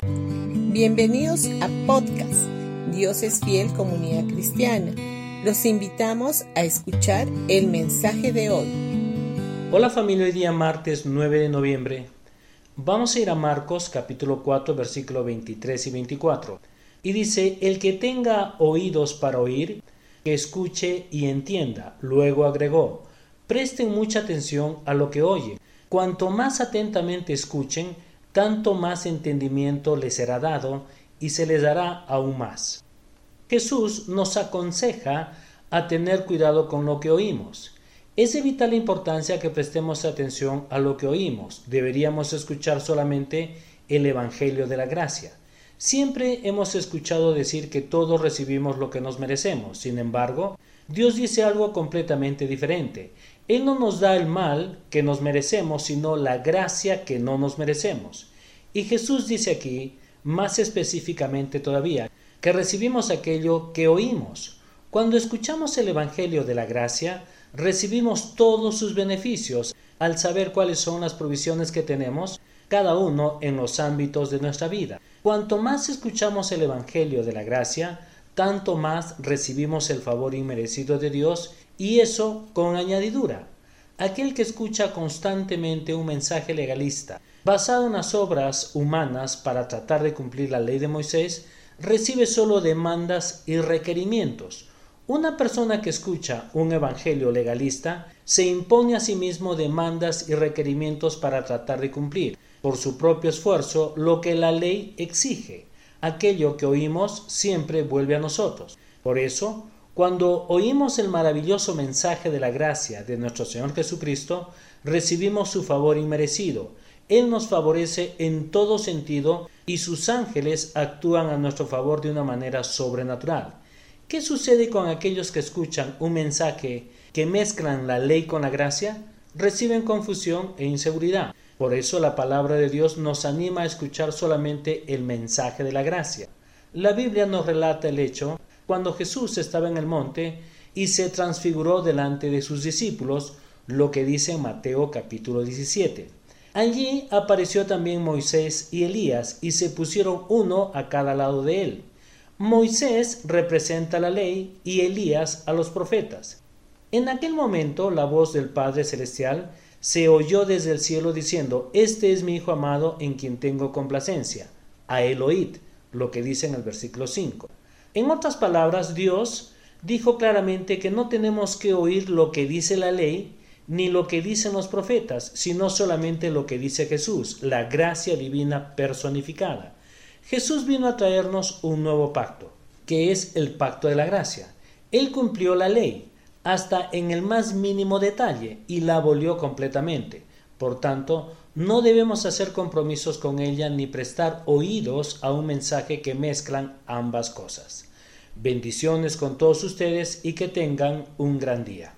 Bienvenidos a podcast Dios es fiel comunidad cristiana. Los invitamos a escuchar el mensaje de hoy. Hola familia, hoy día martes 9 de noviembre. Vamos a ir a Marcos capítulo 4 versículo 23 y 24. Y dice, el que tenga oídos para oír, que escuche y entienda. Luego agregó, presten mucha atención a lo que oyen. Cuanto más atentamente escuchen, tanto más entendimiento les será dado y se les dará aún más. Jesús nos aconseja a tener cuidado con lo que oímos. Es de vital importancia que prestemos atención a lo que oímos. Deberíamos escuchar solamente el Evangelio de la Gracia. Siempre hemos escuchado decir que todos recibimos lo que nos merecemos. Sin embargo, Dios dice algo completamente diferente. Él no nos da el mal que nos merecemos, sino la gracia que no nos merecemos. Y Jesús dice aquí, más específicamente todavía, que recibimos aquello que oímos. Cuando escuchamos el Evangelio de la Gracia, recibimos todos sus beneficios al saber cuáles son las provisiones que tenemos, cada uno en los ámbitos de nuestra vida. Cuanto más escuchamos el Evangelio de la Gracia, tanto más recibimos el favor inmerecido de Dios y eso con añadidura. Aquel que escucha constantemente un mensaje legalista basado en las obras humanas para tratar de cumplir la ley de Moisés, recibe solo demandas y requerimientos. Una persona que escucha un evangelio legalista se impone a sí mismo demandas y requerimientos para tratar de cumplir, por su propio esfuerzo, lo que la ley exige. Aquello que oímos siempre vuelve a nosotros. Por eso, cuando oímos el maravilloso mensaje de la gracia de nuestro Señor Jesucristo, recibimos su favor inmerecido, él nos favorece en todo sentido y sus ángeles actúan a nuestro favor de una manera sobrenatural. ¿Qué sucede con aquellos que escuchan un mensaje que mezclan la ley con la gracia? Reciben confusión e inseguridad. Por eso la palabra de Dios nos anima a escuchar solamente el mensaje de la gracia. La Biblia nos relata el hecho cuando Jesús estaba en el monte y se transfiguró delante de sus discípulos, lo que dice en Mateo capítulo 17. Allí apareció también Moisés y Elías y se pusieron uno a cada lado de él. Moisés representa la ley y Elías a los profetas. En aquel momento la voz del Padre Celestial se oyó desde el cielo diciendo, Este es mi Hijo amado en quien tengo complacencia. A él oíd, lo que dice en el versículo 5. En otras palabras, Dios dijo claramente que no tenemos que oír lo que dice la ley, ni lo que dicen los profetas, sino solamente lo que dice Jesús, la gracia divina personificada. Jesús vino a traernos un nuevo pacto, que es el pacto de la gracia. Él cumplió la ley, hasta en el más mínimo detalle, y la abolió completamente. Por tanto, no debemos hacer compromisos con ella ni prestar oídos a un mensaje que mezclan ambas cosas. Bendiciones con todos ustedes y que tengan un gran día.